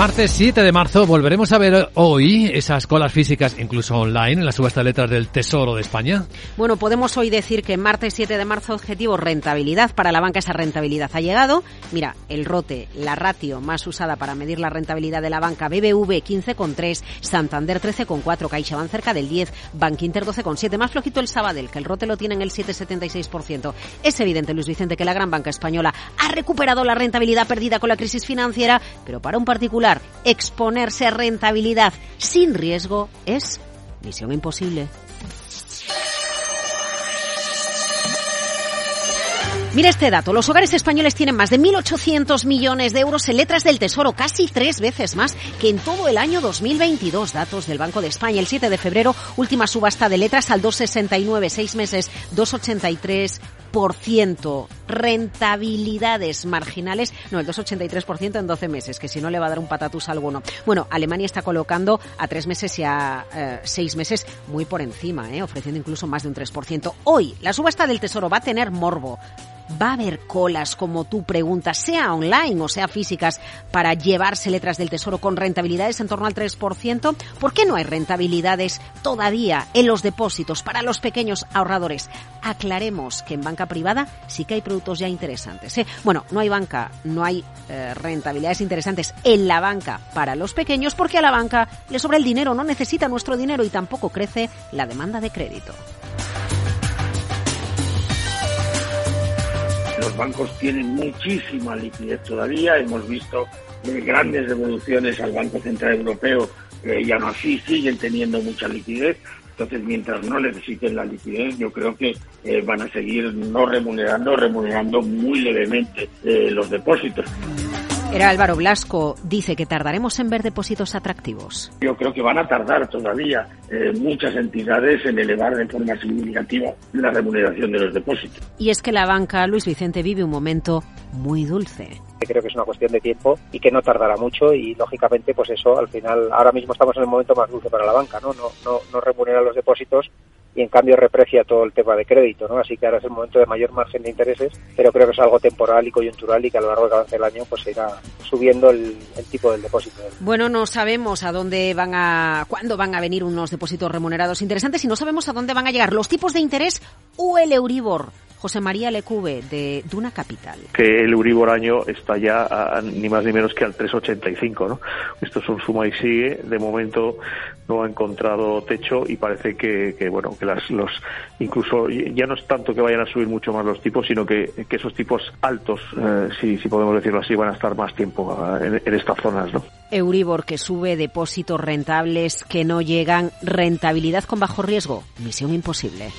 Martes 7 de marzo volveremos a ver hoy esas colas físicas, incluso online, en la subasta de letras del Tesoro de España. Bueno, podemos hoy decir que martes 7 de marzo objetivo rentabilidad. Para la banca esa rentabilidad ha llegado. Mira, el rote, la ratio más usada para medir la rentabilidad de la banca BBV 15,3, Santander 13,4, CaixaBank cerca del 10, Bankinter 12,7. Más flojito el Sabadell, que el rote lo tiene en el 7,76%. Es evidente, Luis Vicente, que la gran banca española ha recuperado la rentabilidad perdida con la crisis financiera, pero para un particular exponerse a rentabilidad sin riesgo es misión imposible. Mira este dato. Los hogares españoles tienen más de 1.800 millones de euros en letras del Tesoro, casi tres veces más que en todo el año 2022. Datos del Banco de España. El 7 de febrero, última subasta de letras al 2,69. Seis meses, 2,83%. Rentabilidades marginales, no, el 2,83% en 12 meses, que si no le va a dar un patatus alguno. Bueno, Alemania está colocando a tres meses y a eh, meses muy por encima, eh, ofreciendo incluso más de un 3%. Hoy, la subasta del Tesoro va a tener morbo va a haber colas, como tú preguntas, sea online o sea físicas, para llevarse letras del Tesoro con rentabilidades en torno al 3%? ¿Por qué no hay rentabilidades todavía en los depósitos para los pequeños ahorradores? Aclaremos que en banca privada sí que hay productos ya interesantes. ¿eh? Bueno, no hay banca, no hay eh, rentabilidades interesantes en la banca para los pequeños porque a la banca le sobra el dinero, no necesita nuestro dinero y tampoco crece la demanda de crédito. Los bancos tienen muchísima liquidez todavía. Hemos visto eh, grandes devoluciones al Banco Central Europeo eh, y aún así siguen teniendo mucha liquidez. Entonces, mientras no necesiten la liquidez, yo creo que eh, van a seguir no remunerando, remunerando muy levemente los depósitos. Era Álvaro Blasco. Dice que tardaremos en ver depósitos atractivos. Yo creo que van a tardar todavía eh, muchas entidades en elevar de forma significativa la remuneración de los depósitos. Y es que la banca, Luis Vicente, vive un momento muy dulce creo que es una cuestión de tiempo y que no tardará mucho y lógicamente pues eso al final ahora mismo estamos en el momento más dulce para la banca no no no, no remunera los depósitos y en cambio reprecia todo el tema de crédito, ¿no? Así que ahora es el momento de mayor margen de intereses, pero creo que es algo temporal y coyuntural y que a lo largo de cada año pues irá subiendo el, el, tipo del depósito. Bueno, no sabemos a dónde van a, cuándo van a venir unos depósitos remunerados interesantes y no sabemos a dónde van a llegar los tipos de interés o el Euribor. José María Lecube, de Duna Capital. Que el Euribor año está ya a, ni más ni menos que al 3,85, ¿no? Esto es un suma y sigue. De momento no ha encontrado techo y parece que, que bueno, que las, los, incluso ya no es tanto que vayan a subir mucho más los tipos, sino que, que esos tipos altos, eh, si, si podemos decirlo así, van a estar más tiempo eh, en, en estas zonas, ¿no? Euribor que sube, depósitos rentables que no llegan, rentabilidad con bajo riesgo, misión imposible.